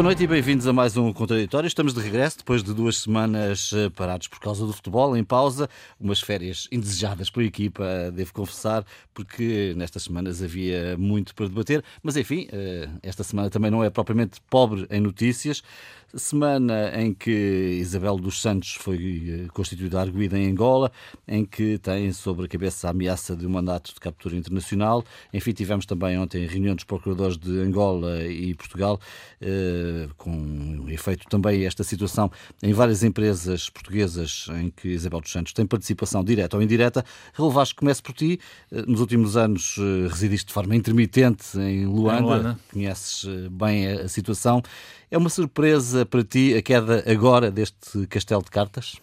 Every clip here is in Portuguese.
Boa noite e bem-vindos a mais um Contraditório. Estamos de regresso depois de duas semanas eh, parados por causa do futebol, em pausa, umas férias indesejadas pela equipa, devo confessar, porque nestas semanas havia muito para debater. Mas enfim, eh, esta semana também não é propriamente pobre em notícias. Semana em que Isabel dos Santos foi eh, constituída arguída em Angola, em que tem sobre a cabeça a ameaça de um mandato de captura internacional. Enfim, tivemos também ontem reunião dos procuradores de Angola e Portugal, eh, com efeito também esta situação em várias empresas portuguesas em que Isabel dos Santos tem participação direta ou indireta. Relevaste, comece por ti. Eh, nos últimos anos residiste de forma intermitente em Luanda, em Luanda. conheces bem a situação. É uma surpresa para ti a queda agora deste castelo de cartas?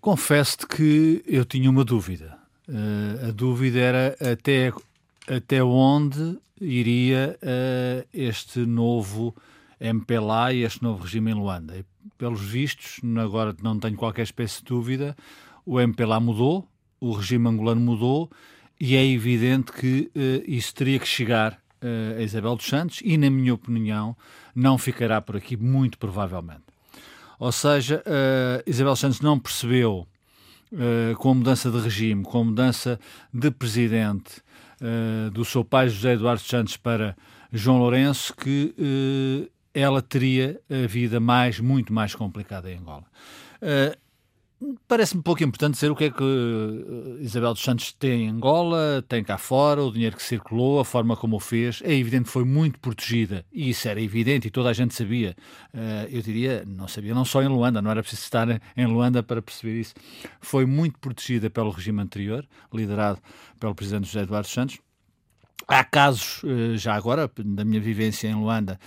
Confesso-te que eu tinha uma dúvida. Uh, a dúvida era até, até onde iria uh, este novo MPLA e este novo regime em Luanda. E, pelos vistos, agora não tenho qualquer espécie de dúvida, o MPLA mudou, o regime angolano mudou e é evidente que uh, isso teria que chegar a Isabel dos Santos e, na minha opinião, não ficará por aqui, muito provavelmente. Ou seja, uh, Isabel Santos não percebeu, uh, com a mudança de regime, com a mudança de presidente uh, do seu pai José Eduardo Santos para João Lourenço, que ela teria a vida mais, muito mais complicada em Angola. Parece-me pouco importante dizer o que é que eh, Isabel dos Santos tem em Angola, tem cá fora, o dinheiro que circulou, a forma como o fez. É evidente que foi muito protegida, e isso era evidente, e toda a gente sabia. Eh, eu diria, não sabia, não só em Luanda, não era preciso estar em Luanda para perceber isso. Foi muito protegida pelo regime anterior, liderado pelo presidente José Eduardo Santos. Há casos, eh, já agora, da minha vivência em Luanda,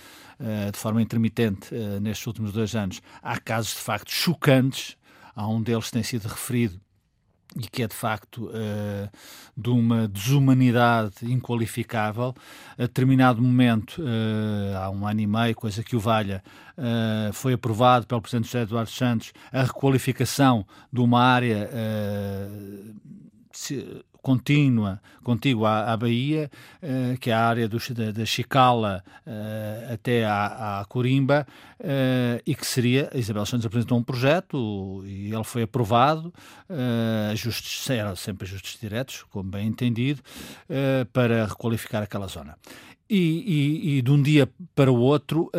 de forma intermitente nestes últimos dois anos, há casos de facto chocantes Há um deles que tem sido referido e que é de facto uh, de uma desumanidade inqualificável. A determinado momento, uh, há um ano e meio, coisa que o valha, uh, foi aprovado pelo Presidente José Eduardo Santos a requalificação de uma área contínua, contígua à, à Bahia, uh, que é a área da, da Chicala uh, até à, à Corimba, uh, e que seria, Isabel Santos apresentou um projeto e ele foi aprovado, ajustes, eram sempre ajustes diretos, como bem entendido, para requalificar aquela zona. E, e, e, de um dia para o outro,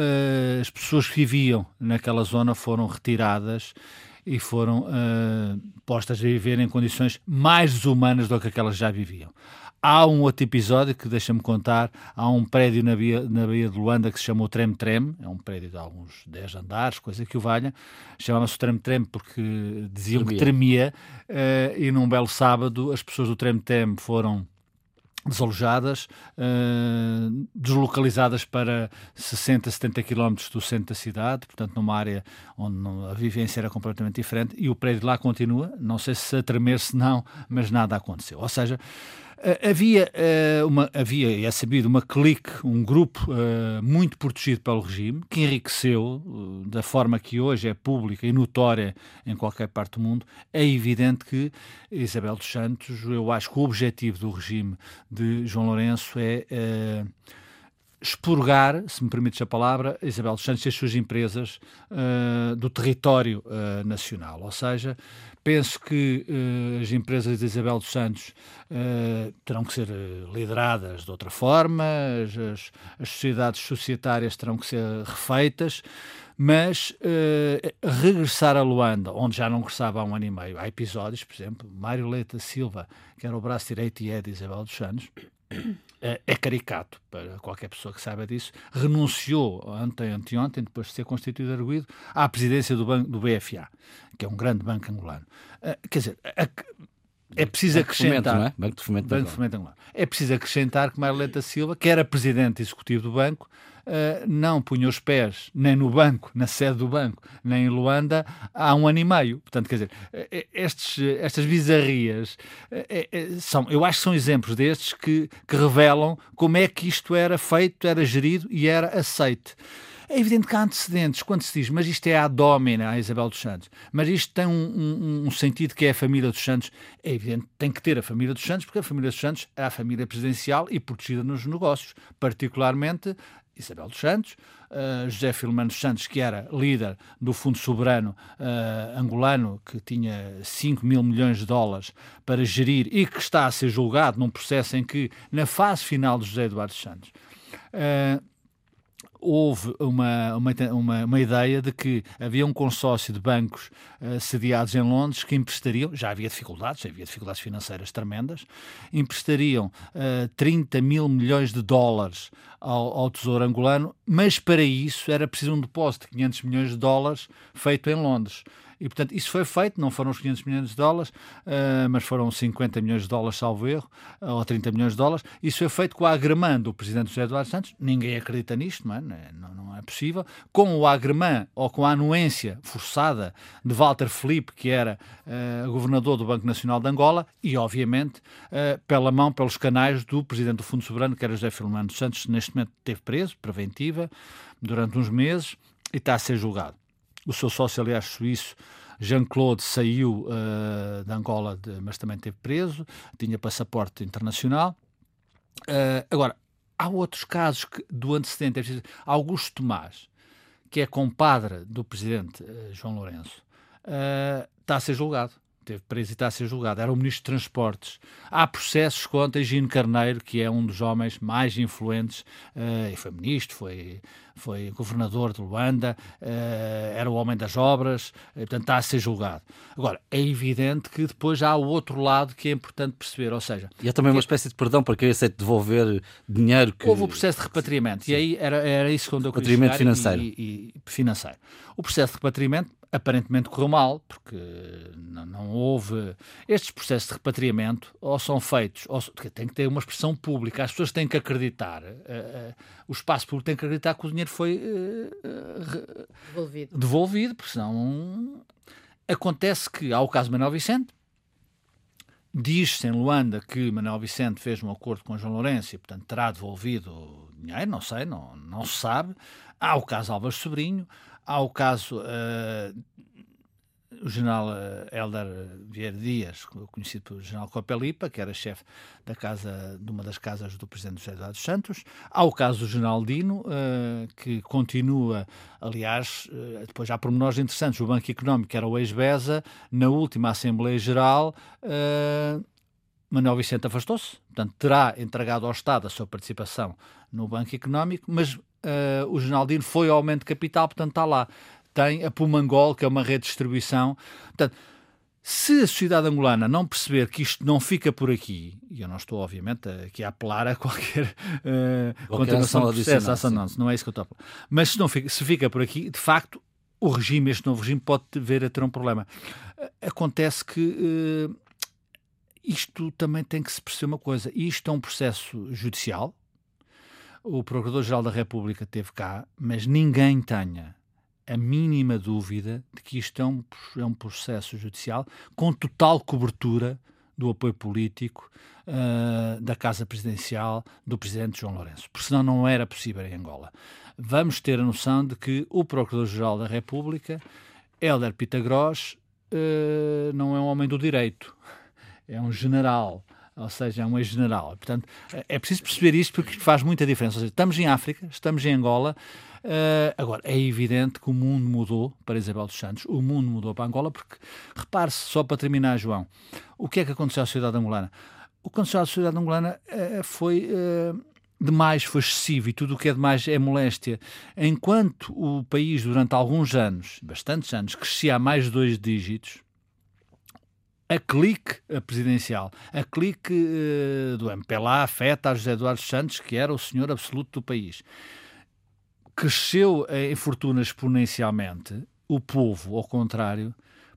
as pessoas que viviam naquela zona foram retiradas e foram uh, postas a viver em condições mais desumanas do que aquelas já viviam. Há um outro episódio que deixa-me contar. Há um prédio na Baía, na Baía de Luanda que se chamou Trem Trem. É um prédio de alguns 10 andares, coisa que o valha. Chamava-se Trem Trem porque diziam tremia. que tremia. Uh, e num belo sábado as pessoas do Trem Trem foram desalojadas, uh, deslocalizadas para 60, 70 quilómetros do centro da cidade, portanto numa área onde a vivência era completamente diferente e o prédio lá continua, não sei se a tremer se não, mas nada aconteceu. Ou seja, havia, uh, uma, havia, é sabido, uma clique, um grupo uh, muito protegido pelo regime, que enriqueceu da forma que hoje é pública e notória em qualquer parte do mundo. É evidente que Isabel dos Santos, eu acho que o objetivo do regime de João Lourenço é expurgar, se me permites a palavra, Isabel dos Santos e as suas empresas uh, do território uh, nacional. Ou seja, penso que uh, as empresas de Isabel dos Santos terão que ser lideradas de outra forma, as, as, sociedades societárias terão que ser refeitas, mas regressar a Luanda, onde já não regressava há um ano e meio, há episódios, por exemplo, Mário Leite Silva, que era o braço direito e é de Isabel dos Santos, é, é caricato para qualquer pessoa que saiba disso, renunciou ontem, anteontem, depois de ser constituído arguído, à presidência do, banco, do BFA, que é um grande banco angolano. Uh, quer dizer, a, é preciso Banco acrescentar. Fomento, é? Banco de Fomento, Banco de Fomento Angolano. É preciso acrescentar que Marleta Silva, que era presidente executivo do banco, uh, não punha os pés nem no banco, na sede do banco, nem em Luanda há um ano e meio. Portanto, quer dizer, eh, eh, estes, estas bizarrias uh, são, eu acho que são exemplos destes que, que revelam como é que isto era feito, era gerido e era aceito. É evidente que há antecedentes quando se diz, mas isto é a domina, a Isabel dos Santos, mas isto tem um, um, um, sentido que é a família dos Santos. É evidente tem que ter a família dos Santos, porque a família dos Santos é a família presidencial e protegida nos negócios, particularmente Isabel dos Santos, uh, José Filomeno dos Santos, que era líder do Fundo Soberano uh, angolano, que tinha 5 mil milhões de dólares para gerir e que está a ser julgado num processo em que, na fase final de José Eduardo dos Santos, uh, houve uma, uma, uma, uma, ideia de que havia um consórcio de bancos uh, sediados em Londres que emprestariam, já havia dificuldades, já havia dificuldades financeiras tremendas, emprestariam uh, eh, 30 mil milhões de dólares ao, ao, Tesouro angolano, mas para isso era preciso um depósito de 500 milhões de dólares feito em Londres. E, portanto, isso foi feito, não foram os 500 milhões de dólares, uh, mas foram 50 milhões de dólares, salvo erro, uh, ou 30 milhões de dólares. Isso foi feito com o agremã do presidente José Eduardo Santos. Ninguém acredita nisto, não é? Não, não é possível. Com o agremã, ou com a anuência forçada de Walter Felipe, que era uh, governador do Banco Nacional de Angola, e, obviamente, pela mão, pelos canais do presidente do Fundo Soberano, que era José dos Santos, neste momento esteve preso, preventiva, durante uns meses, e está a ser julgado. O seu sócio, aliás, suíço, Jean-Claude, saiu uh, de Angola, de, mas também esteve preso, tinha passaporte internacional. Uh, agora, há outros casos que, do antecedente. É Augusto Tomás, que é compadre do presidente uh, João Lourenço, está a ser julgado teve preso e está a ser julgado, era o Ministro de Transportes. Há processos contra Gino Carneiro, que é um dos homens mais influentes, uh, e foi ministro, foi, foi governador de Luanda, uh, era o homem das obras, uh, portanto está a ser julgado. Agora, é evidente que depois há o outro lado que é importante perceber, ou seja... E há também uma espécie de perdão para quem aceita devolver dinheiro que... Houve o processo de repatriamento, Sim. e aí era, era isso quando eu queria financeiro. E, e, financeiro. O processo de repatriamento aparentemente correu mal, porque não, não, houve. Estes processos de repatriamento ou são feitos, ou tem que ter uma expressão pública, as pessoas têm que acreditar, uh, uh, o espaço público tem que acreditar que o dinheiro foi uh, devolvido. devolvido, porque senão. Acontece que há o caso de Manuel Vicente, diz-se em Luanda que Manuel Vicente fez um acordo com João Lourenço e, portanto, terá devolvido dinheiro, não sei, não, não se sabe. Há o caso Álvares Sobrinho, Há o caso, uh, o general uh, Helder Vieira Dias, conhecido pelo general Copelipa, que era chefe da casa, de uma das casas do presidente José Eduardo Santos. Há o caso do general Dino, uh, que continua, aliás, uh, depois há pormenores interessantes. O Banco Económico, que era o ex-BESA, na última Assembleia Geral, Manuel Vicente afastou-se, portanto, terá entregado ao Estado a sua participação no Banco Económico, mas uh, o Dino foi ao aumento de capital, portanto está lá. Tem a Pumangol, que é uma rede de distribuição. Portanto, se a sociedade angolana não perceber que isto não fica por aqui, e eu não estou, obviamente, aqui a apelar a qualquer, uh, qualquer continuação do processo, não, não é isso que eu estou a falar. Mas se, não fica, se fica por aqui, de facto, o regime, este novo regime, pode ver a ter um problema. Acontece que uh, isto também tem que se perceber uma coisa. Isto é um processo judicial, o Procurador-Geral da República teve cá, mas ninguém tenha a mínima dúvida de que isto é um, é um processo judicial com total cobertura do apoio político uh, da Casa Presidencial do Presidente João Lourenço, porque senão não era possível em Angola. Vamos ter a noção de que o Procurador-Geral da República, Helder Pitagros, uh, não é um homem do direito, é um general ou seja, é um ex-general. Portanto, é preciso perceber isto porque faz muita diferença. Seja, estamos em África, estamos em Angola. Uh, agora, é evidente que o mundo mudou para Isabel dos Santos, o mundo mudou para Angola, porque, repare-se, só para terminar, João, o que é que aconteceu à sociedade angolana? O que aconteceu à sociedade angolana uh, foi. Uh, demais foi excessivo e tudo o que é demais é moléstia. Enquanto o país, durante alguns anos, bastantes anos, crescia a mais dois dígitos, a clique presidencial, a clique uh, do MPLA afeta a José Eduardo Santos, que era o senhor absoluto do país. Cresceu em fortuna exponencialmente, o povo, ao contrário,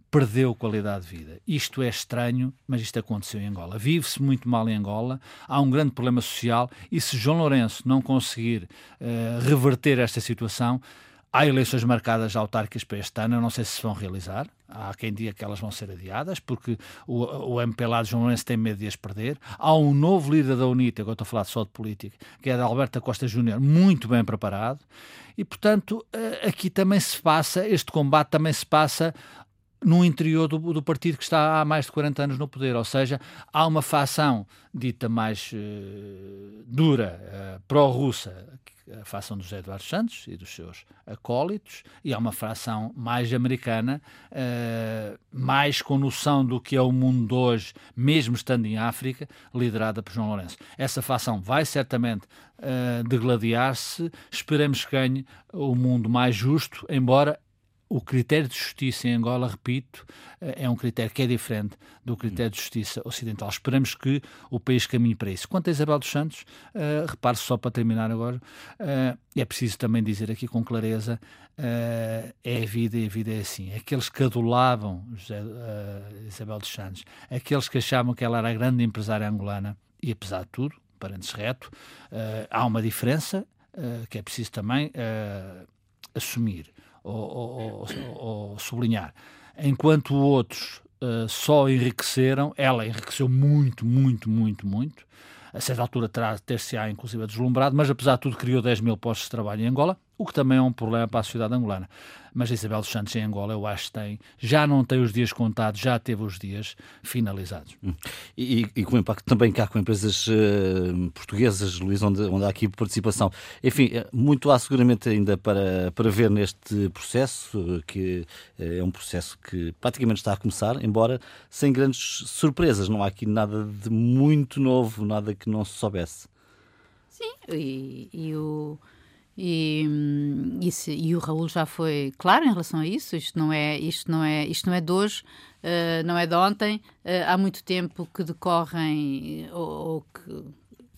perdeu qualidade de vida. Isto é estranho, mas isto aconteceu em Angola. Vive-se muito mal em Angola, há um grande problema social e se João Lourenço não conseguir uh, reverter esta situação, Há eleições marcadas autárquicas para este ano, eu não sei se se vão realizar. Há quem diga que elas vão ser adiadas, porque o, o MPLA de João Lourenço tem medo de as perder. Há um novo líder da UNITA, agora estou a falar só de política, que é da Alberta Costa Júnior, muito bem preparado. E, portanto, eh, aqui também se passa, este combate também se passa no interior do, do, partido que está há mais de 40 anos no poder, ou seja, há uma facção dita mais uh, dura, uh, pró-russa, a fação do José Eduardo Santos e dos seus acólitos, e há uma fração mais americana, uh, mais com noção do que é o mundo hoje, mesmo estando em África, liderada por João Lourenço. Essa fação vai certamente uh, degladiar-se, esperamos que ganhe o mundo mais justo, embora o critério de justiça em Angola, repito, eh, é um critério que é diferente do critério de justiça ocidental. Esperamos que o país caminhe para isso. Quanto a Isabel dos Santos, uh, repare-se só para terminar agora, uh, é preciso também dizer aqui com clareza, uh, é a vida e a vida é assim. Aqueles que adulavam José, uh, Isabel dos Santos, aqueles que achavam que ela era a grande empresária angolana, e apesar de tudo, parentes reto, há uma diferença que é preciso também assumir ou, ou, ou sublinhar. Enquanto outros uh, só enriqueceram, ela enriqueceu muito, muito, muito, muito. A certa altura ter-se-á inclusive deslumbrado, mas apesar de tudo criou 10 mil postos de trabalho em Angola, o que também é um problema para a sociedade angolana. Mas a Isabel dos Santos em Angola, eu acho que tem, já não tem os dias contados, já teve os dias finalizados. Hum. E, e com o impacto também cá com empresas uh, portuguesas, Luís, onde, onde há aqui participação. Enfim, eh, muito há seguramente ainda para, para ver neste processo, que é um processo que praticamente está a começar, embora sem grandes surpresas. Não há aqui nada de muito novo, nada que não se soubesse. Sim, e, e o e, e, se, e, o Raul já foi claro em relação a isso. Isto não é, isto não é, isto não é de hoje, uh, não é de ontem. Uh, há muito tempo que decorrem ou, ou que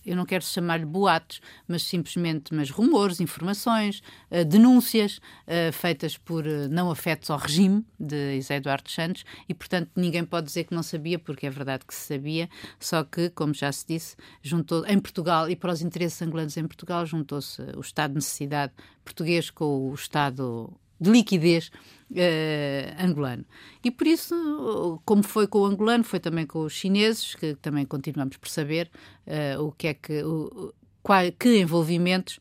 eu não quero chamar-lhe boatos, mas simplesmente mas rumores, informações, uh, denúncias uh, feitas por uh, não afetos ao regime de José Eduardo Santos. E, portanto, ninguém pode dizer que não sabia, porque é verdade que se sabia, só que, como já se disse, juntou em Portugal e para os interesses angolanos em Portugal, juntou-se o Estado de necessidade português com o Estado de liquidez uh, angolano. E por isso, como foi com o angolano, foi também com os chineses, que também continuamos por saber uh, o que é que, o, qual, que envolvimentos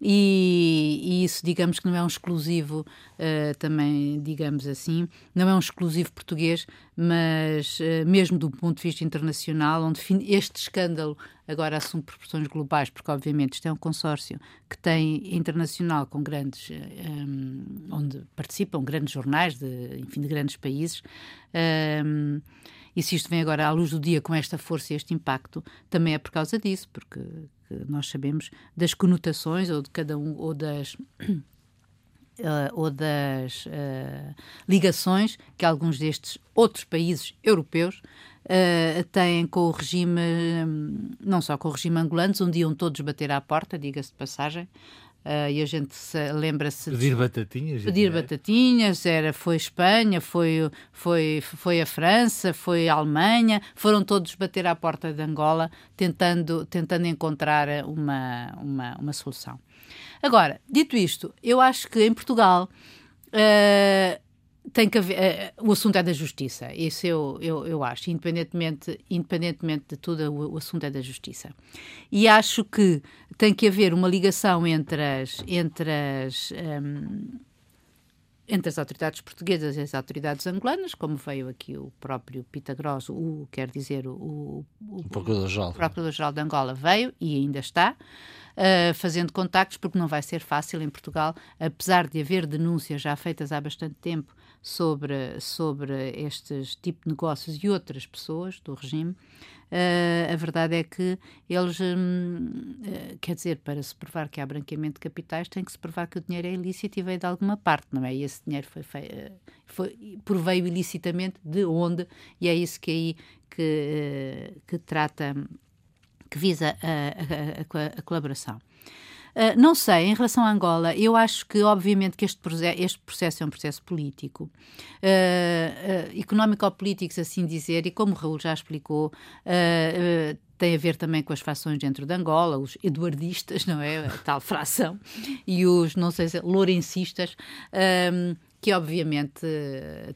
e, e, isso, digamos que não é um exclusivo, uh, também, digamos assim, não é um exclusivo português, mas uh, mesmo do ponto de vista internacional, onde este escândalo agora assume proporções globais, porque obviamente isto é um consórcio que tem internacional com grandes, um, eh, onde participam grandes jornais, de, enfim, de grandes países. Um, e se isto vem agora à luz do dia com esta força e este impacto, também é por causa disso, porque nós sabemos das conotações ou de cada um ou das Uh, ou das uh, ligações que alguns destes outros países europeus uh, têm com o regime, um, não só com o regime angolano, onde iam todos bater à porta, diga-se de passagem, Uh, e a gente lembra-se pedir de, batatinhas pedir batatinhas era foi Espanha foi foi foi a França foi a Alemanha foram todos bater à porta de Angola tentando tentando encontrar uma uma, uma solução. Agora dito isto eu acho que em Portugal uh, tem que haver, uh, o assunto é da justiça, isso eu, eu, eu acho, independentemente, independentemente de tudo, o, o, assunto é da justiça. E acho que tem que haver uma ligação entre as, entre as, um, entre as autoridades portuguesas e as autoridades angolanas, como veio aqui o próprio Pitagroso, o, quer dizer, o, o, o Procurador-Geral Procurador de Angola veio e ainda está. Uh, fazendo contactos, porque não vai ser fácil em Portugal, apesar de haver denúncias já feitas há bastante tempo sobre, sobre estes tipos de negócios e outras pessoas do regime, uh, a verdade é que eles, um, uh, quer dizer, para se provar que há branqueamento de capitais, tem que se provar que o dinheiro é ilícito e veio de alguma parte, não é? E esse dinheiro foi, foi, foi proveio ilicitamente de onde, e é isso que aí que, que trata, que visa a, a, a, a colaboração. Uh, não sei, em relação a Angola, eu acho que, obviamente, que este, este processo é um processo político, uh, uh, económico-político, se assim dizer, e como o Raul já explicou, tem a ver também com as fações dentro de Angola, os eduardistas, não é? A tal fração, e os, não sei se, lourencistas. Um, que obviamente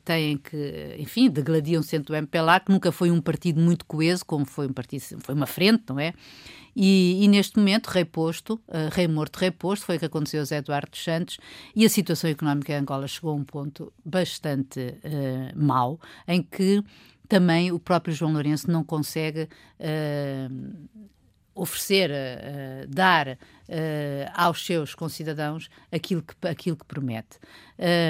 têm que, enfim, degladiam-se do MPLA, que nunca foi um partido muito coeso, como foi um partido, foi uma frente, não é? E, e, neste momento, reposto, uh, rei morto, reposto, foi o que aconteceu a Zé Eduardo dos Santos, e a situação económica em Angola chegou a um ponto bastante uh, mau, em que também o próprio João Lourenço não consegue. Uh, oferecer, uh, dar aos seus concidadãos aquilo que, aquilo que promete.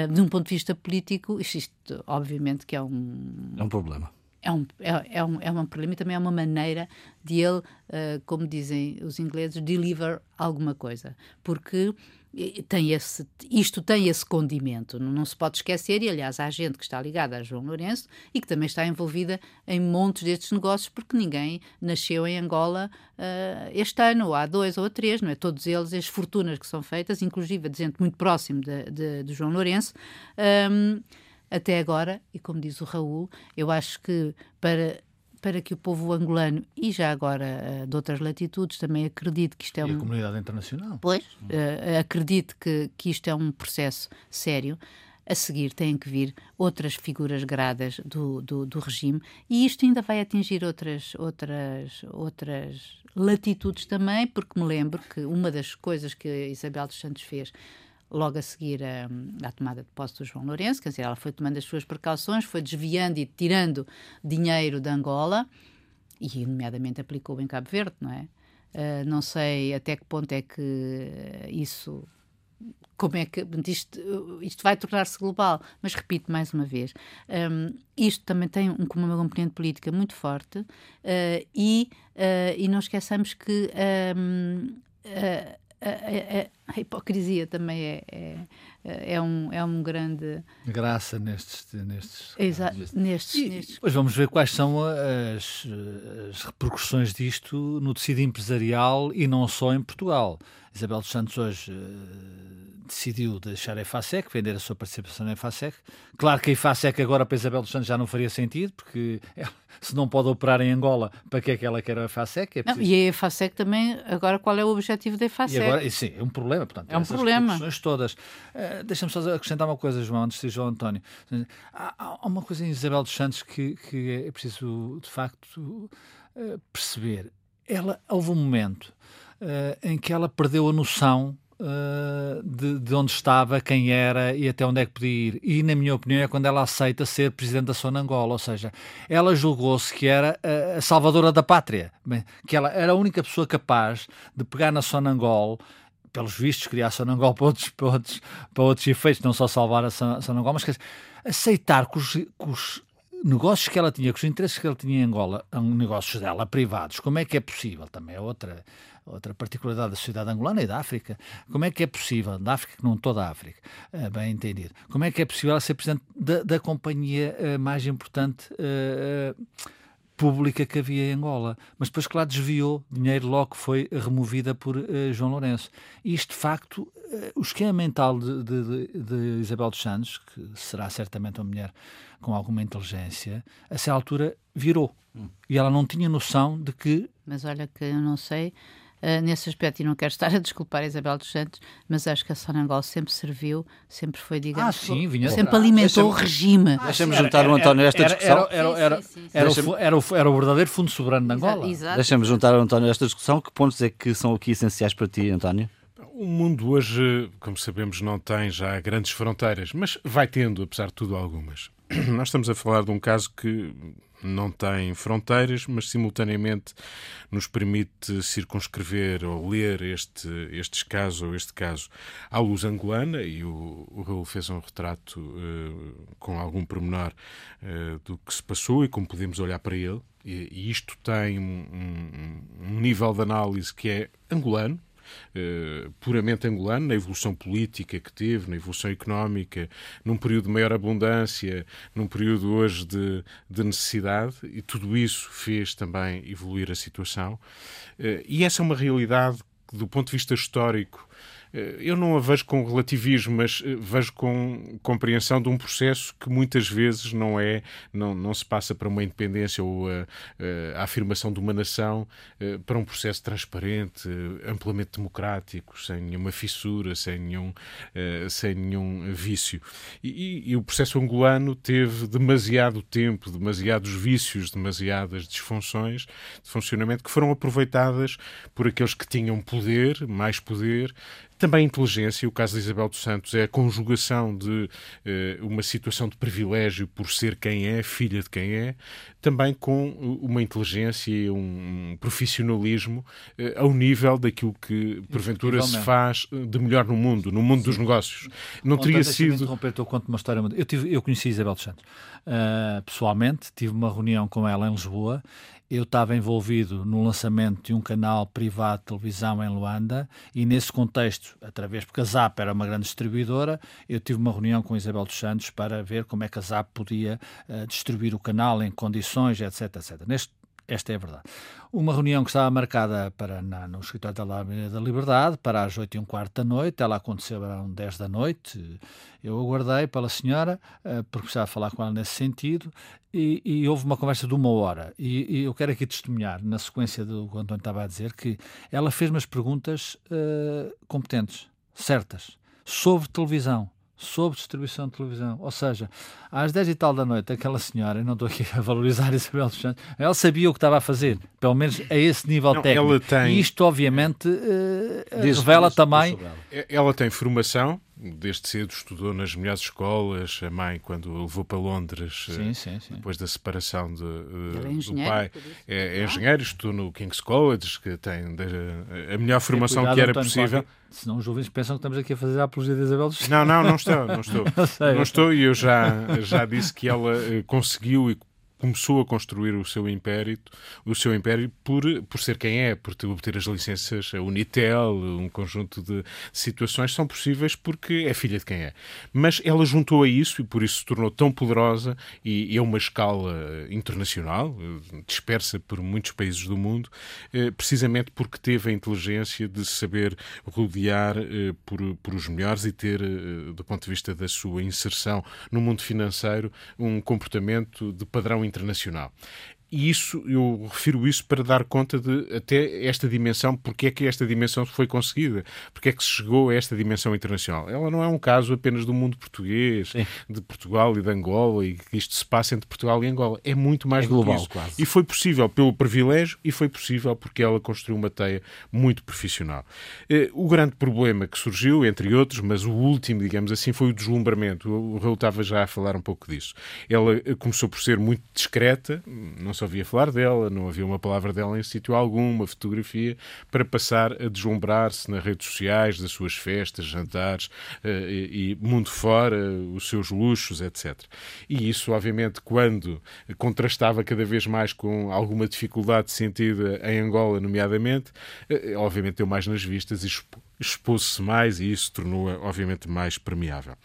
de um ponto de vista político, isto, isto obviamente que é um... É um problema é um, é, é, um, é um problema e também é uma maneira de ele, uh, como dizem os ingleses, deliver alguma coisa. Porque tem esse, isto tem esse condimento, não, não, se pode esquecer, e aliás há gente que está ligada a João Lourenço e que também está envolvida em montes destes negócios, porque ninguém nasceu em Angola uh, este ano, ou há dois ou há três, não é? Todos eles, as fortunas que são feitas, inclusive de gente muito próximo de, de, de João Lourenço, um, até agora, e como diz o Raul, eu acho que para para que o povo angolano e já agora uh, de outras latitudes também acredite que isto é e um. a comunidade internacional. Pois, uh, acredite que, que isto é um processo sério. A seguir têm que vir outras figuras gradas do, do, do, regime e isto ainda vai atingir outras, outras, outras latitudes também, porque me lembro que uma das coisas que Isabel dos Santos fez logo a seguir à, à tomada de posse do João Lourenço, quer dizer, ela foi tomando as suas precauções, foi desviando e tirando dinheiro de Angola, e nomeadamente aplicou em Cabo Verde, não é? Uh, não sei até que ponto é que isso como é que isto, isto vai tornar-se global, mas repito mais uma vez, um, isto também tem um, uma componente política muito forte uh, e, uh, e não esqueçamos que um, a, a, a, hipocrisia também é, é, é, um, é um grande. Graça nestes. nestes, Exato, nestes, e, nestes. Pois vamos ver quais são as, as repercussões disto no tecido empresarial e não só em Portugal. Isabel dos Santos hoje uh, decidiu deixar a EFASEC, vender a sua participação na EFASEC. Claro que a EFASEC agora para Isabel dos Santos já não faria sentido, porque ela, se não pode operar em Angola, para que é que ela quer a EFASEC? É preciso... não, e a EFASEC também, agora qual é o objetivo da EFASEC? E agora, sim, é um problema, portanto, é um problema. todas. Uh, Deixa-me só acrescentar uma coisa, João, antes de João António. Há, há, uma coisa em Isabel dos Santos que, que é preciso, de facto, uh, perceber. Ela, houve um momento uh, em que ela perdeu a noção uh, de, de, onde estava, quem era e até onde é que podia ir. E, na minha opinião, é quando ela aceita ser presidente da Sonangola, ou seja, ela julgou-se que era a, a salvadora da pátria, que ela era a única pessoa capaz de pegar na Sonangola pelos vistos, criar Sonangol para outros, para outros, para outros efeitos, não só salvar a Sonangol, mas quer dizer, aceitar que os, que os, negócios que ela tinha, que os interesses que ela tinha em Angola, negócios dela privados, como é que é possível? Também é outra outra particularidade da sociedade angolana e da África. Como é que é possível, da África, não toda a África, eh, bem entendido, como é que é possível ela ser presidente da, da companhia eh, mais importante uh, pública que havia em Angola. Mas depois, claro, desviou dinheiro logo que foi removida por uh, João Lourenço. E isto, de facto, uh, o esquema mental de, de, de, Isabel dos Santos, que será certamente uma mulher com alguma inteligência, a essa altura virou. Hum. E ela não tinha noção de que. Mas olha que eu não sei Uh, nesse aspecto, e não quero estar a desculpar a Isabel dos Santos, mas acho que a Sonangol sempre serviu, sempre foi, digamos, ah, sim, vinha sempre alimentou o regime. Ah, Deixa-me juntar o António a esta discussão. Era o verdadeiro Fundo Soberano de Angola. Deixa-me juntar o António a esta discussão. Que pontos é que são aqui essenciais para ti, António? O mundo hoje, como sabemos, não tem já grandes fronteiras, mas vai tendo, apesar de tudo, algumas. Nós estamos a falar de um caso que não tem fronteiras, mas simultaneamente nos permite circunscrever ou ler este, estes casos ou este caso à luz angolana e o, o Raul fez um retrato uh, com algum pormenor uh, do que se passou e como podemos olhar para ele. E, isto tem um, um, um nível de análise que é angolano, puramente angolano, na evolução política que teve, na evolução económica, num período de maior abundância, num período hoje de, de necessidade, e tudo isso fez também evoluir a situação. Uh, e essa é uma realidade que, do ponto de vista histórico, eh, eu não a vejo com relativismo, mas eh, vejo com compreensão de um processo que muitas vezes não é, não, não se passa para uma independência ou a, a afirmação de uma nação eh, para um processo transparente, amplamente democrático, sem nenhuma fissura, sem nenhum, sem nenhum vício. E, e o processo angolano teve demasiado tempo, demasiados vícios, demasiadas disfunções de funcionamento que foram aproveitadas por aqueles que tinham poder, mais poder, Também a inteligência, o caso de Isabel dos Santos é a conjugação de uh, uma situação de privilégio por ser quem é, filha de quem é, também com uma inteligência e um profissionalismo uh, ao nível daquilo que porventura se faz de melhor no mundo, no mundo Sim. dos negócios. Não teria sido. Eu conto uma história. Eu, tive, eu conheci Isabel dos Santos uh, pessoalmente, tive uma reunião com ela em Lisboa eu estava envolvido no lançamento de um canal privado de televisão em Luanda e nesse contexto, através, porque a ZAP era uma grande distribuidora, eu tive uma reunião com Isabel dos Santos para ver como é que a ZAP podia uh, distribuir o canal em condições, etc, etc. Neste esta é a verdade. Uma reunião que estava marcada para, na, no escritório da da Liberdade para as 8 e um quarto da noite, ela aconteceu às 10 da noite. Eu aguardei pela senhora, uh, porque precisava falar com ela nesse sentido, e, e houve uma conversa de uma hora. E, e, eu quero aqui testemunhar, na sequência do que o António estava a dizer, que ela fez umas perguntas uh, competentes, certas, sobre televisão sobre distribuição de televisão. Ou seja, às 10 e tal da noite, aquela senhora, não estou aqui a valorizar Isabel dos Santos, ela sabia o que estava a fazer, pelo menos a esse nível não, técnico. Tem... E isto, obviamente, uh, revela também. Ela tem formação desde cedo estudou nas melhores escolas. A mãe, quando levou para Londres, sim, eh, sim, sim. depois da separação de, uh, é do pai, é, é engenheiro, estudou no King's College, que tem de, a melhor formação cuidado, que era possível. Senão os jovens pensam que estamos aqui a fazer a apologia de Isabel dos Não, não, não estou, não estou. sei, não estou e eu já, já disse que ela conseguiu e começou a construir o seu império, o seu império por, por ser quem é, por ter, obter as licenças, a Unitel, um conjunto de situações são possíveis porque é filha de quem é. Mas ela juntou a isso e por isso se tornou tão poderosa e, e a uma escala internacional, dispersa por muitos países do mundo, eh, precisamente porque teve a inteligência de saber rodear eh, por, por os melhores e ter, eh, do ponto de vista da sua inserção no mundo financeiro, um comportamento de padrão internacional. E isso, eu refiro isso para dar conta de até esta dimensão, porque é que esta dimensão foi conseguida, porque é que se chegou a esta dimensão internacional. Ela não é um caso apenas do mundo português, Sim. de Portugal e de Angola, e que isto se passa entre Portugal e Angola. É muito mais é global, isso. Quase. E foi possível pelo privilégio e foi possível porque ela construiu uma teia muito profissional. Eh, o grande problema que surgiu, entre outros, mas o último, digamos assim, foi o deslumbramento. O Raul estava já a falar um pouco disso. Ela eh, começou por ser muito discreta, não só ouvia falar dela, não havia uma palavra dela em sítio algum, uma fotografia, para passar a deslumbrar-se nas redes sociais, das suas festas, jantares uh, e, e, mundo fora, os seus luxos, etc. E isso, obviamente, quando contrastava cada vez mais com alguma dificuldade sentida em Angola, nomeadamente, uh, obviamente deu mais nas vistas e expôs-se mais e isso tornou-a, obviamente, mais permeável.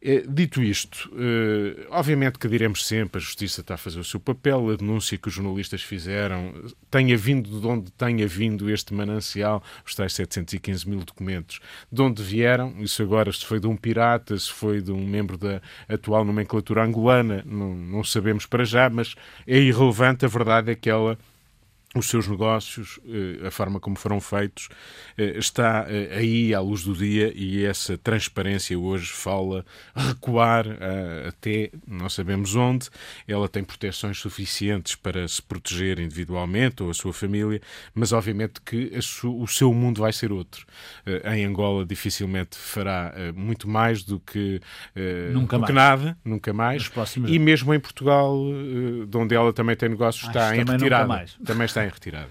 Eh, dito isto, eh, obviamente que diremos sempre a Justiça está a fazer o seu papel, a denúncia que os jornalistas fizeram, tenha vindo de onde tenha vindo este manancial, os tais 715 mil documentos, de onde vieram, isso agora se foi de um pirata, se foi de um membro da atual nomenclatura angolana, não, não sabemos para já, mas é irrelevante, a verdade é que ela os seus negócios, eh, a forma como foram feitos, eh, está eh, aí à luz do dia e essa transparência hoje fala recuar até não sabemos onde. Ela tem proteções suficientes para se proteger individualmente ou a sua família, mas obviamente que o seu mundo vai ser outro. Em Angola dificilmente fará muito mais do que, nunca do que nada, nunca mais. E mesmo em Portugal, de onde ela também tem negócios, Acho está em retirada. Também está em retirada.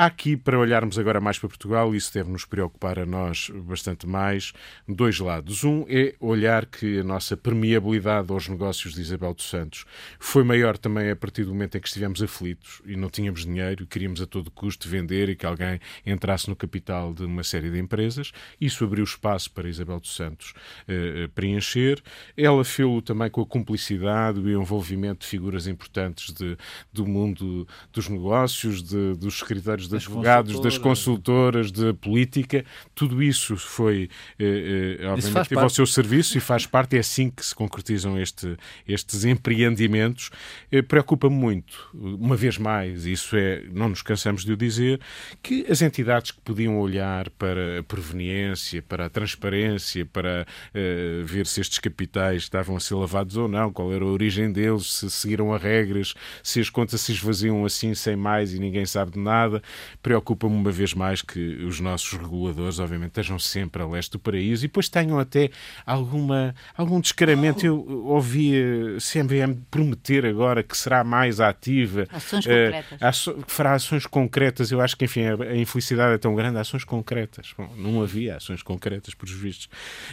Há aqui, para olharmos agora mais para Portugal, isso deve nos preocupar a nós bastante mais, dois lados. Um é olhar que a nossa permeabilidade aos negócios de Isabel dos Santos foi maior também a partir do momento em que estivemos aflitos e não tínhamos dinheiro, queríamos a todo custo vender e que alguém entrasse no capital de uma série de empresas. Isso abriu espaço para Isabel dos Santos eh preencher. Ela fez-o também com a cumplicidade e o envolvimento de figuras importantes de, do mundo dos negócios, de, dos escritórios dos advogados, das consultoras, da política, tudo isso foi, eh, eh, obviamente, teve ao seu serviço e faz parte, é assim que se concretizam este, estes empreendimentos. Eh, Preocupa-me muito, uma vez mais, isso é, não nos cansamos de o dizer, que as entidades que podiam olhar para a proveniência, para a transparência, para eh, ver se estes capitais estavam a ser lavados ou não, qual era a origem deles, se seguiram as regras, se as contas se esvaziam assim sem mais e ninguém sabe de nada, preocupa-me uma vez mais que os nossos reguladores, obviamente, estejam sempre a leste do paraíso e depois tenham até alguma, algum descaramento. Eu ouvi a CMVM prometer agora que será mais ativa, ações concretas. Uh, que fará ações concretas. Eu acho que, enfim, a, infelicidade é tão grande, ações concretas. Bom, não havia ações concretas, por vistos.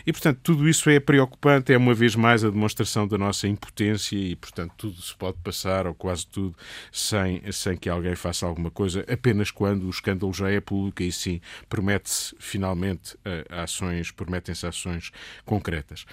E, portanto, tudo isso é preocupante, é uma vez mais a demonstração da nossa impotência e, portanto, tudo se pode passar, ou quase tudo, sem, sem que alguém faça alguma coisa, apenas quando o escândalo já é público e sim promete-se finalmente uh, ações, prometem-se ações concretas.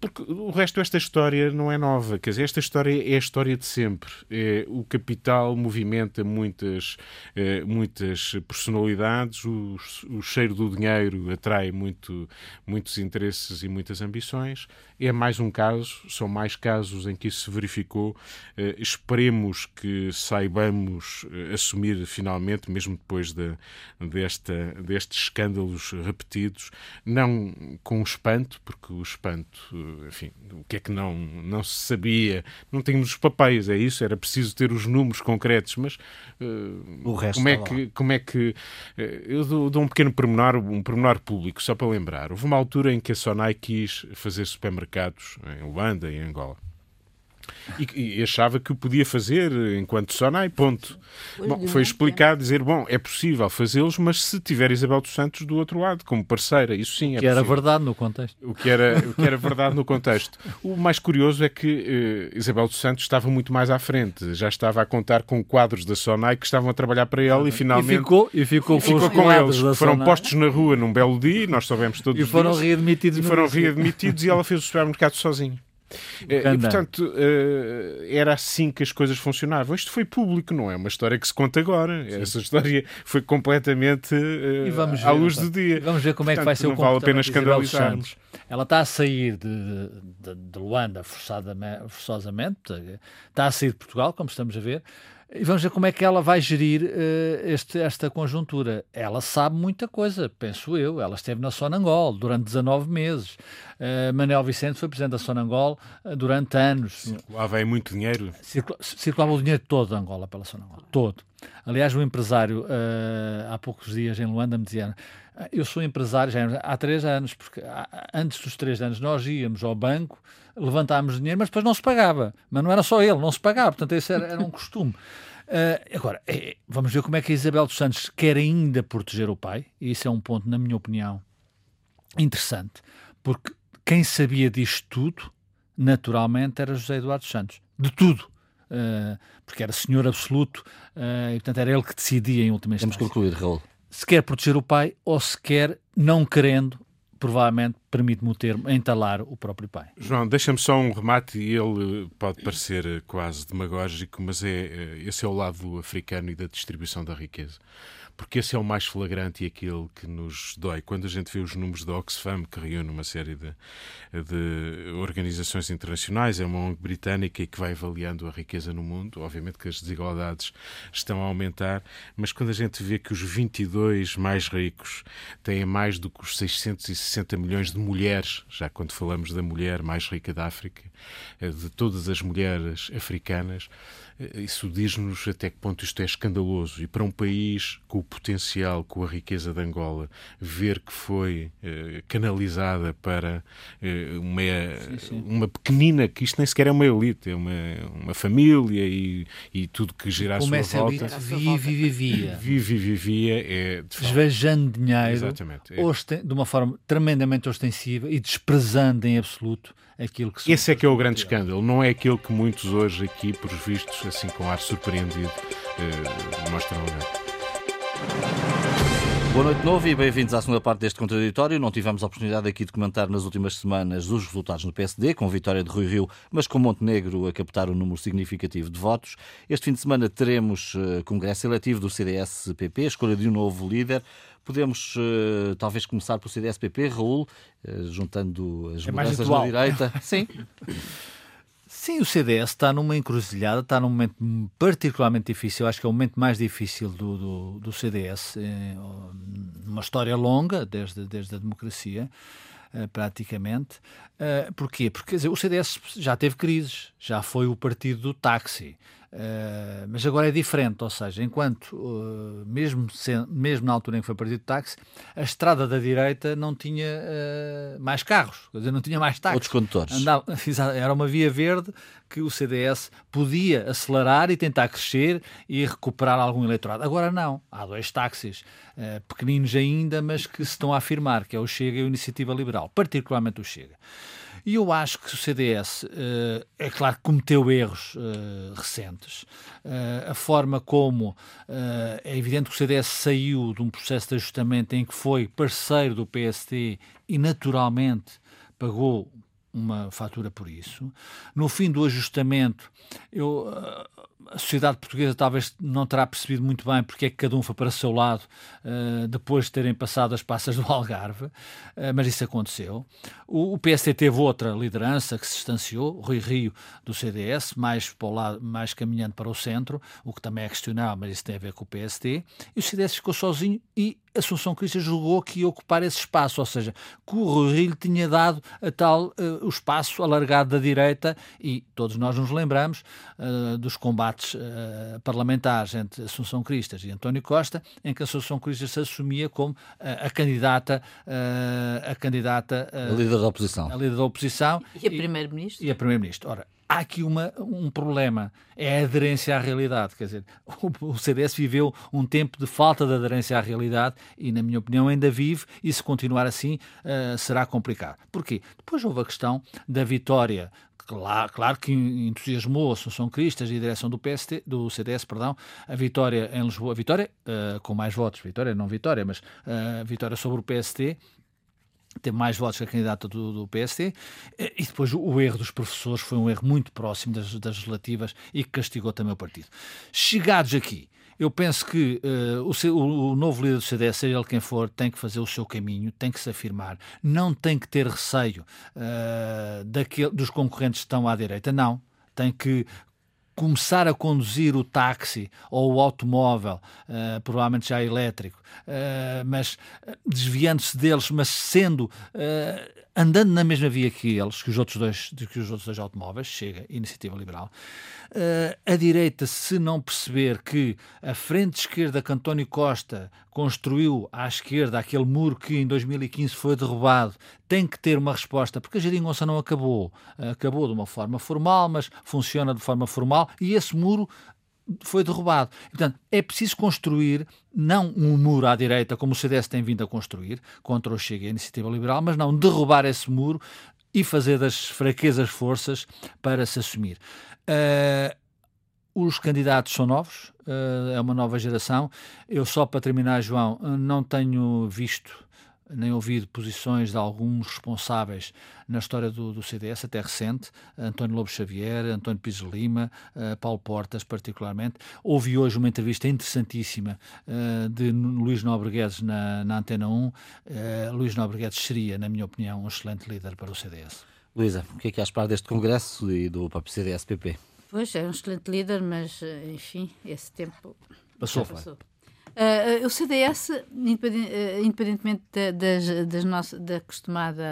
Porque o resto desta história não é nova. Quer dizer, esta história é a história de sempre. É, o capital movimenta muitas, é, muitas personalidades, o, o, cheiro do dinheiro atrai muito, muitos interesses e muitas ambições. É mais um caso, são mais casos em que isso se verificou. É, esperemos que saibamos é, assumir finalmente, mesmo depois de, desta, destes escândalos repetidos, não com espanto, porque o espanto enfim, o que é que não, não se sabia? Não tínhamos os papéis, é isso, era preciso ter os números concretos, mas uh, o resto como, é que, como é que. Uh, eu dou, dou, um pequeno pormenor, um pormenor público, só para lembrar. Houve uma altura em que a Sonai quis fazer supermercados em Luanda e em Angola. E, e, achava que o podia fazer enquanto Sonai, ponto. Bom, foi explicado, dizer, bom, é possível fazê-los, mas se tiver Isabel dos Santos do outro lado, como parceira, isso sim é Que possível. era verdade no contexto. O que era, o que era verdade no contexto. O mais curioso é que uh, Isabel dos Santos estava muito mais à frente, já estava a contar com quadros da Sonai que estavam a trabalhar para ele e finalmente... E ficou, e ficou, e ficou com eles. Foram postos na rua num belo dia, nós soubemos todos E foram disso, readmitidos. E foram readmitidos e ela fez o supermercado sozinho. E, portanto, era assim que as coisas funcionavam. Isto foi público, não é uma história que se conta agora. Sim. Essa história foi completamente à luz do dia. Vamos ver como portanto, é que vai ser o vale a pena escandalizarmos. Ela está a sair de, de, de Luanda forçosamente, está a sair de Portugal, como estamos a ver. E vamos ver como é que ela vai gerir uh, este, esta conjuntura. Ela sabe muita coisa, penso eu. Ela esteve na Sonangol durante 19 meses. Uh, Manuel Vicente foi presidente da Sonangol uh, durante anos. Circulava aí muito dinheiro? Circula, circulava o dinheiro todo de Angola pela Sonangol. Todo. Aliás, o empresário, há poucos dias em Luanda, me dizia eu sou empresário já há três anos, porque antes dos três anos nós íamos ao banco, levantávamos dinheiro, mas depois não se pagava. Mas não era só ele, não se pagava, portanto, esse era, era um costume. Uh, agora, é, vamos ver como é que a Isabel dos Santos quer ainda proteger o pai, e isso é um ponto, na minha opinião, interessante, porque quem sabia disto tudo, naturalmente, era José Eduardo Santos. De tudo. Uh, porque era senhor absoluto uh, e, portanto, era ele que decidia em última instância. Temos que concluir, Raul se quer proteger o pai ou se quer, não querendo, provavelmente, permite-me o termo, entalar o próprio pai. João, deixa-me só um remate e ele pode parecer quase demagógico, mas é, é esse é o lado africano e da distribuição da riqueza porque esse é o mais flagrante e aquele que nos dói. Quando a gente vê os números da Oxfam, que reúne uma série de, de organizações internacionais, é uma ONG britânica e que vai avaliando a riqueza no mundo, obviamente que as desigualdades estão a aumentar, mas quando a gente vê que os 22 mais ricos têm mais do que os 660 milhões de mulheres, já quando falamos da mulher mais rica da África, eh, de todas as mulheres africanas, isso diz-nos até que ponto isto é escandaloso. E para um país com o potencial, com a riqueza de Angola, ver que foi eh, canalizada para eh, uma, sim, sim. uma pequenina, que isto nem sequer é uma elite, é uma, uma família e, e tudo que gira à Como sua essa volta. Elite vive e vivia. Vive e vivia. É, de Esvejando dinheiro Exatamente, é. Osten, de uma forma tremendamente ostensiva e desprezando em absoluto aquilo que Esse é que é o grande escândalo, não é aquilo que muitos hoje aqui, por vistos, assim com ar surpreendido, eh, mostram olhar. Boa noite de novo e bem-vindos à segunda parte deste contraditório. Não tivemos a oportunidade aqui de comentar nas últimas semanas os resultados no PSD, com vitória de Rui Rio, mas com Montenegro a captar um número significativo de votos. Este fim de semana teremos uh, congresso eletivo do CDS-PP, escolha de um novo líder. Podemos uh, talvez começar pelo CDS-PP, Raul, uh, juntando as é mudanças na direita. Sim. Sim, o CDS está numa encruzilhada, está num momento particularmente difícil. Acho que é o momento mais difícil do, do, do CDS, é, uma história longa, desde, desde a democracia, uh, praticamente. Uh, porquê? Porque dizer, o CDS já teve crises, já foi o partido do táxi. Uh, mas agora é diferente, ou seja, enquanto, uh, mesmo, mesmo na altura em que foi partido de táxi, a estrada da direita não tinha uh, mais carros, quer dizer, não tinha mais táxi. Outros condutores. Andava, era uma via verde que o CDS podia acelerar e tentar crescer e recuperar algum eleitorado. Agora não, há dois táxis pequeninos ainda, mas que se estão a afirmar, que é o Chega e a Iniciativa Liberal, particularmente o Chega. E eu acho que o CDS, eh, é claro cometeu erros uh, recentes. Uh, a forma como é evidente que o CDS saiu de um processo de ajustamento em que foi parceiro do PST e naturalmente pagou uma fatura por isso. No fim do ajustamento, eu a sociedade portuguesa talvez não terá percebido muito bem porque é que cada um foi para o seu lado uh, depois de terem passado as passas do Algarve, uh, mas isso aconteceu. O, o PST teve outra liderança que se distanciou, Rui Rio do CDS, mais, para o lado, mais caminhando para o centro, o que também é questionável, mas isso tem a ver com o PST, e o CDS ficou sozinho e Assunção Crista julgou que ia ocupar esse espaço, ou seja, que o Rui Rio tinha dado a tal uh, o espaço alargado da direita e todos nós nos lembramos dos combates debates uh, parlamentares entre Assunção Cristas e António Costa, em que Assunção Cristas se assumia como uh, a candidata, uh, a candidata, a líder da oposição, a líder da oposição e a primeiro-ministro. E a primeiro-ministro. Ora, há aqui uma, um problema, é a aderência à realidade. Quer dizer, o, o, CDS viveu um tempo de falta de aderência à realidade e, na minha opinião, ainda vive e se continuar assim uh, será complicado. Porquê? Depois houve a questão da vitória Claro, claro que entusiasmou Assunção Cristas e a direção do, PST, do CDS perdão, a vitória em Lisboa, a vitória uh, com mais votos, vitória não vitória, mas uh, vitória sobre o PST, teve mais votos que a candidata do, do PST, eh, e depois o, o, erro dos professores foi um erro muito próximo das, das legislativas e que castigou também o partido. Chegados aqui, eu penso que uh, o, o, novo líder do CDS, seja ele quem for, tem que fazer o seu caminho, tem que se afirmar, não tem que ter receio uh, daquele, dos concorrentes que estão à direita, não. Tem que começar a conduzir o táxi ou o automóvel, uh, provavelmente já elétrico, uh, mas desviando-se deles, mas sendo uh, andando na mesma via que eles, que os outros dois, que os outros dois automóveis, chega Iniciativa Liberal, uh, a direita, se não perceber que a frente esquerda que António Costa construiu à esquerda, aquele muro que em 2015 foi derrubado, tem que ter uma resposta, porque a geringonça não acabou. Acabou de uma forma formal, mas funciona de forma formal, e esse muro foi derrubado. Portanto, é preciso construir não um muro à direita, como o CDS tem vindo a construir, contra o Chega e a Iniciativa Liberal, mas não derrubar esse muro e fazer das fraquezas forças para se assumir. Uh, os candidatos são novos, uh, é uma nova geração. Eu, só para terminar, João, não tenho visto nem ouvido posições de alguns responsáveis na história do, do CDS, até recente, António Lobo Xavier, António Pires Lima, uh, Paulo Portas, particularmente. Houve hoje uma entrevista interessantíssima uh, de Luís Nobre Guedes na, na Antena 1. Uh, eh, Luís Nobre Guedes seria, na minha opinião, um excelente líder para o CDS. Luísa, o que é que achas deste congresso e do próprio CDS-PP? Pois, é um excelente líder, mas, enfim, esse tempo passou. passou. Uh, o CDS, independentemente das, das nossas, da acostumada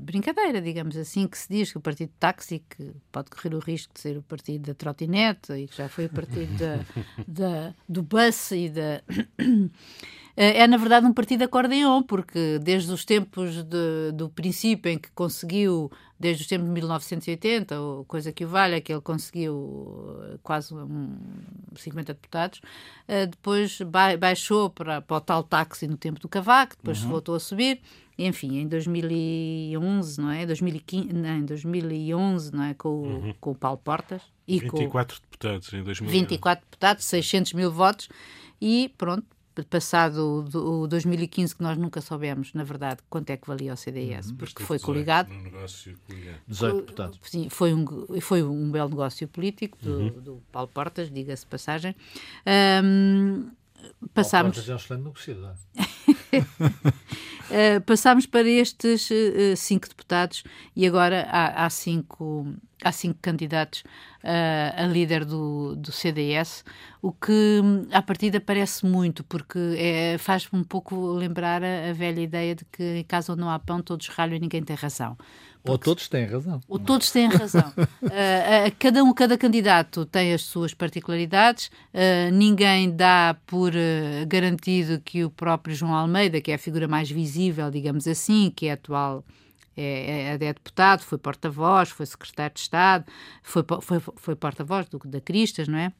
brincadeira, digamos assim, que se diz que o partido táxi que pode correr o risco de ser o partido da trotinete e que já foi o partido da, da, do bus e da. É na verdade um partido acordeão, porque desde os tempos de, do princípio em que conseguiu desde os tempos de 1980, ou coisa que o valha, que ele conseguiu eh, quase um, 50 deputados, uh, depois ba baixou para, para o tal táxi no tempo do Cavaco, depois uhum. voltou a subir, enfim, em 2011, não é? 2015, não, em 2011, não é? Com, uhum. com o Paulo Portas. E 24 com, deputados em 2011. 24 deputados, 600 mil votos, e pronto, passado o, 2015 que nós nunca soubemos, na verdade, quanto é que valia o CDS, uhum, porque foi coligado. Um negócio coligado. 18 deputados. Sim, foi um, foi um belo negócio político do, uhum. do Paulo Portas, diga-se passagem. Um, passámos. Paulo Portas é um excelente negociador. Uh, passámos para estes uh, cinco deputados e agora há, há, cinco, há cinco candidatos uh, a líder do, do CDS, o que à partida parece muito, porque é, faz um pouco lembrar a, a, velha ideia de que em casa onde não há pão todos ralham e ninguém tem razão. Ou todos têm razão. Ou todos têm razão. uh, uh, cada um, cada candidato tem as suas particularidades. Uh, ninguém dá por garantido que o próprio João Almeida, que é a figura mais visível, digamos assim, que é atual é, é, é deputado, foi porta-voz, foi secretário de Estado, foi, foi, foi porta-voz da Cristas, não é?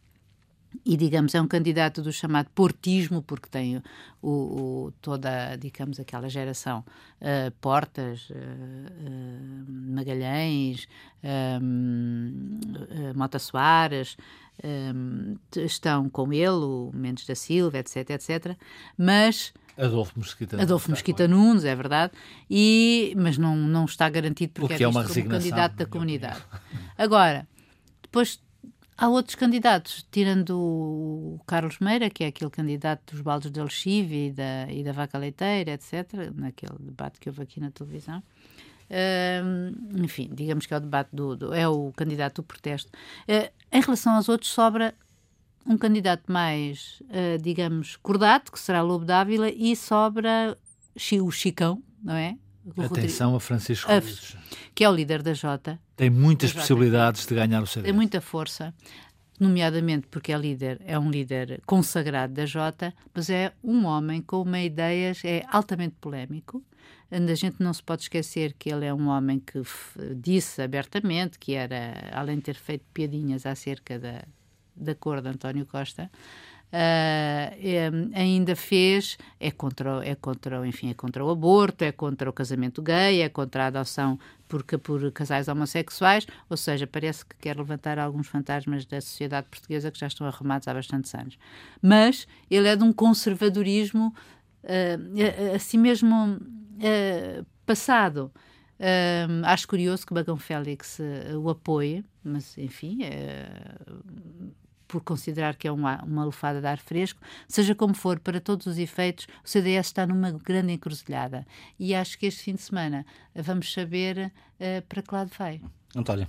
E digamos é um candidato do chamado portismo porque tem o, o toda digamos aquela geração uh, Portas uh, uh, Magalhães Mota Soares estão com ele o Mendes da Silva etc etc mas Adolfo Mesquita Adolfo Mesquita Nunes, é verdade, e, mas não, não está garantido porque é, é uma como candidato da comunidade. Agora, depois Há outros candidatos, tirando o Carlos Meira, que é aquele candidato dos baldos de Alchive e da, e da vaca leiteira, etc., naquele debate que houve aqui na televisão. Uh, enfim, digamos que é o debate do, do é o candidato do protesto. Uh, em relação aos outros, sobra um candidato mais, uh, digamos, cordato, que será Lobo Dávila, e sobra o Chicão, não é? Atenção a Francisco a, que é o líder da Jota. Tem muitas possibilidades de ganhar o CDS. Tem muita força, nomeadamente porque é líder, é um líder consagrado da Jota, mas é um homem com uma ideias, é altamente polémico. A gente não se pode esquecer que ele é um homem que disse abertamente que era, além de ter feito piadinhas acerca da, da cor de António Costa, Uh, ainda fez é contra é contra enfim é contra o aborto é contra o casamento gay é contra a adoção por, por casais homossexuais ou seja parece que quer levantar alguns fantasmas da sociedade portuguesa que já estão arrumados há bastantes anos. Mas ele é de um conservadorismo uh, assim mesmo uh, passado. Uh, acho curioso que Bagão Félix uh, o apoie, mas enfim, uh, por considerar que é uma, uma lufada de ar fresco, seja como for, para todos os efeitos, o CDS está numa grande encruzilhada. E acho que este fim de semana vamos saber uh, para que lado vai. António.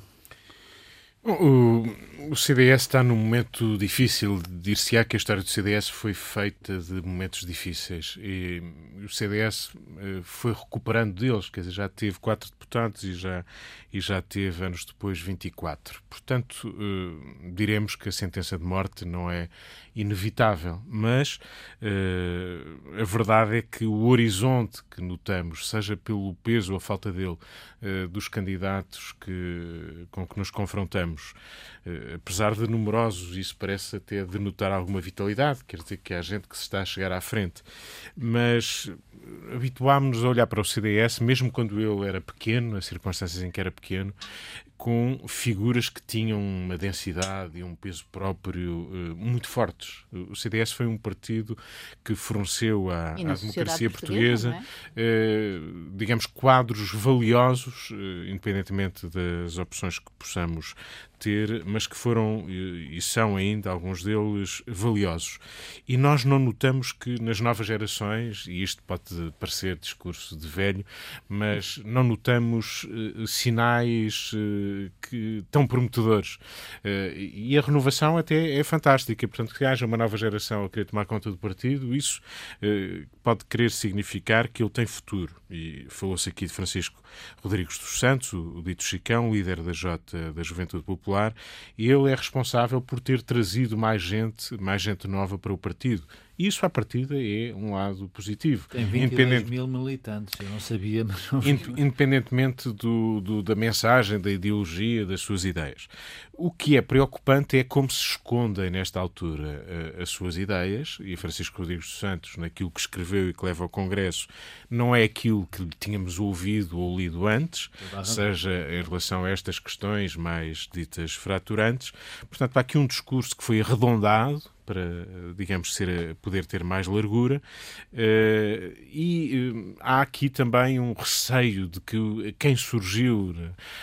O, o, CDS está num momento difícil. Dir-se-á que a história do CDS foi feita de momentos difíceis e o CDS eh, foi recuperando deles, quer dizer, já teve quatro deputados e já, e já teve anos depois 24. Portanto, eh, diremos que a sentença de morte não é inevitável, mas uh, a verdade é que o horizonte que notamos, seja pelo peso ou a falta dele, uh, dos candidatos que, com que nos confrontamos, uh, apesar de numerosos, isso parece até denotar alguma vitalidade, quer dizer que há gente que se está a chegar à frente, mas habituámos-nos a olhar para o CDS, mesmo quando ele era pequeno, as circunstâncias em que era pequeno, com figuras que tinham uma densidade e um peso próprio uh, muito fortes. O CDS foi um partido que forneceu à, à democracia portuguesa, é? uh, digamos, quadros valiosos, uh, independentemente das opções que possamos ter, mas que foram e são ainda alguns deles valiosos. E nós não notamos que nas novas gerações, e isto pode parecer discurso de velho, mas não notamos uh, sinais uh, que, tão prometedores. Uh, e a renovação até é fantástica. Portanto, que haja uma nova geração a querer tomar conta do partido, isso pode querer significar que ele tem futuro. E falou-se aqui de Francisco Rodrigues dos Santos, o, dito Chicão, líder da Jota da Juventude Popular Popular, ele é responsável por ter trazido mais gente, mais gente nova para o partido. Isso, à partida, é um lado positivo. Tem 22 mil militantes, eu não sabia, mas não Independentemente do, do, da mensagem, da ideologia, das suas ideias. O que é preocupante é como se escondem, nesta altura, eh, as suas ideias, e Francisco Rodrigues dos Santos, naquilo que escreveu e que leva ao Congresso, não é aquilo que tínhamos ouvido ou lido antes, seja em relação a estas questões mais ditas fraturantes. Portanto, há aqui um discurso que foi arredondado, para, digamos, ser, poder ter mais largura. Uh, e uh, há aqui também um receio de que quem surgiu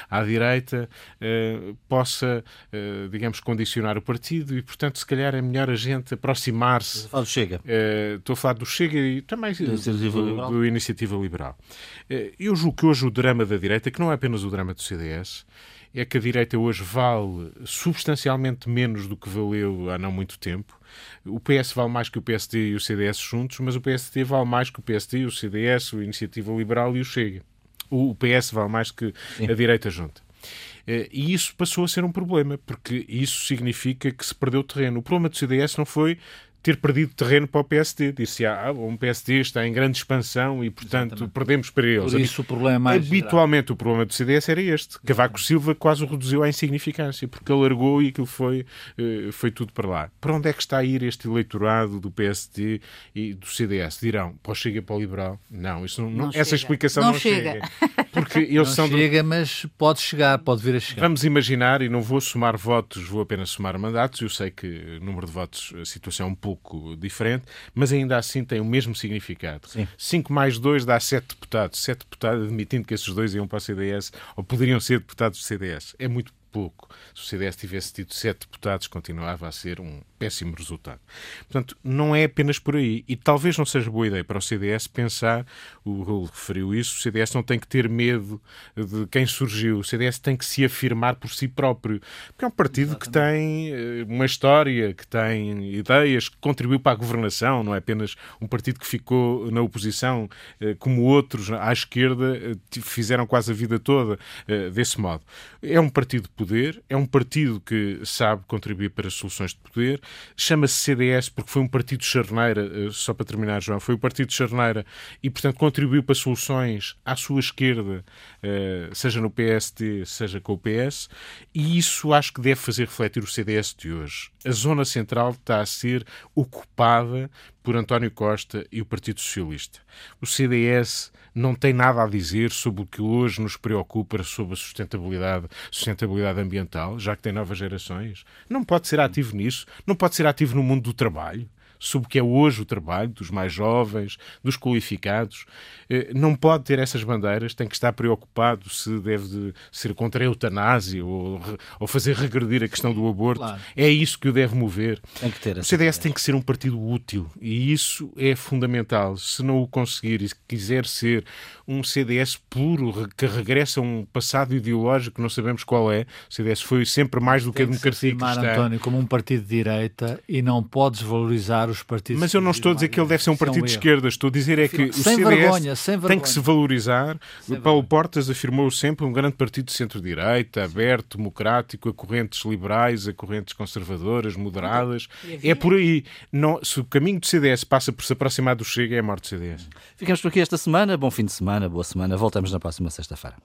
à direita uh, possa, digamos, condicionar o partido e, portanto, se calhar é melhor a gente aproximar-se. Fala do Chega. estou a falar do Chega e também do, do, do Iniciativa Liberal. eu julgo que hoje o drama da direita, que não é apenas o drama do CDS, é que a direita hoje vale substancialmente menos do que valeu há não muito tempo. O PS vale mais que o PSD e o CDS juntos, mas o PSD vale mais que o PSD, o CDS, o Iniciativa Liberal e o Chega. o PS vale mais que Sim. a direita junta. Eh, e isso passou a ser um problema, porque isso significa que se perdeu terreno. O problema do CDS não foi ter perdido terreno para o PSD. Disse, ah, um PSD está em grande expansão e, portanto, Exatamente. perdemos para eles. Por isso o problema é Habitualmente o problema do CDS era este. Cavaco Silva quase o reduziu à insignificância, porque alargou e aquilo foi, eh, foi tudo para lá. Para onde é que está a ir este eleitorado do PSD e do CDS? Dirão, o Chega para o Liberal? Não, isso não, não essa explicação não, não chega. chega. Porque eles não são chega, do... mas pode chegar, pode vir a chegar. Vamos imaginar, e não vou somar votos, vou apenas somar mandatos, eu sei que o número de votos, a situação é um pouco pouco diferente, mas ainda assim tem o mesmo significado. Sim. 5 mais 2 dá 7 deputados. 7 deputados, admitindo que esses dois iam para o CDS, ou poderiam ser deputados do CDS. É muito pouco. Se o CDS tivesse tido sete deputados, continuava a ser um péssimo resultado. Portanto, não é apenas por aí. E talvez não seja boa ideia para o CDS pensar, o Raul referiu isso, o CDS não tem que ter medo de quem surgiu. O CDS tem que se afirmar por si próprio. Porque é um partido Exatamente. que tem eh, uma história, que tem ideias, que contribuiu para a governação, não é apenas um partido que ficou na oposição, eh, como outros à esquerda eh, fizeram quase a vida toda desse modo. É um partido poder, é um partido que sabe contribuir para soluções de poder, chama-se CDS porque foi um partido de charneira, eh, só para terminar, João, foi um partido de charneira e, portanto, contribuiu para soluções à sua esquerda, eh, seja no PSD, seja com o PS, e isso acho que deve fazer refletir o CDS de hoje. A zona central está a ser ocupada por António Costa e o Partido Socialista. O CDS não tem nada a dizer sobre o que hoje nos preocupa sobre a sustentabilidade, sustentabilidade ambiental, já que tem novas gerações. Não pode ser ativo nisso, não pode ser ativo no mundo do trabalho sobre o que é hoje o trabalho dos mais jovens, dos qualificados. Eh, não pode ter essas bandeiras, tem que estar preocupado se deve ser contra a eutanásia ou, ou fazer regredir a questão do aborto. Claro. É isso que o deve mover. O CDS tem que ser um partido útil e isso é fundamental. Se não o conseguir e quiser ser um CDS puro, que regressa a um passado ideológico que não sabemos qual é, o CDS foi sempre mais do que, que a democracia que está. António, como um partido de direita e não pode desvalorizar os partidos. Mas eu não estou a dizer que ele deve ser um partido de esquerda, estou a dizer é que o sem CDS vergonha, sem vergonha. tem que se valorizar. Sem Paulo vergonha. Portas afirmou sempre um grande partido de centro-direita, aberto, democrático, a correntes liberais, a correntes conservadoras, moderadas. É por aí. Não, se o caminho do CDS passa por se aproximar do Chega, é a morte do CDS. Ficamos por aqui esta semana. Bom fim de semana, boa semana. Voltamos na próxima sexta-feira.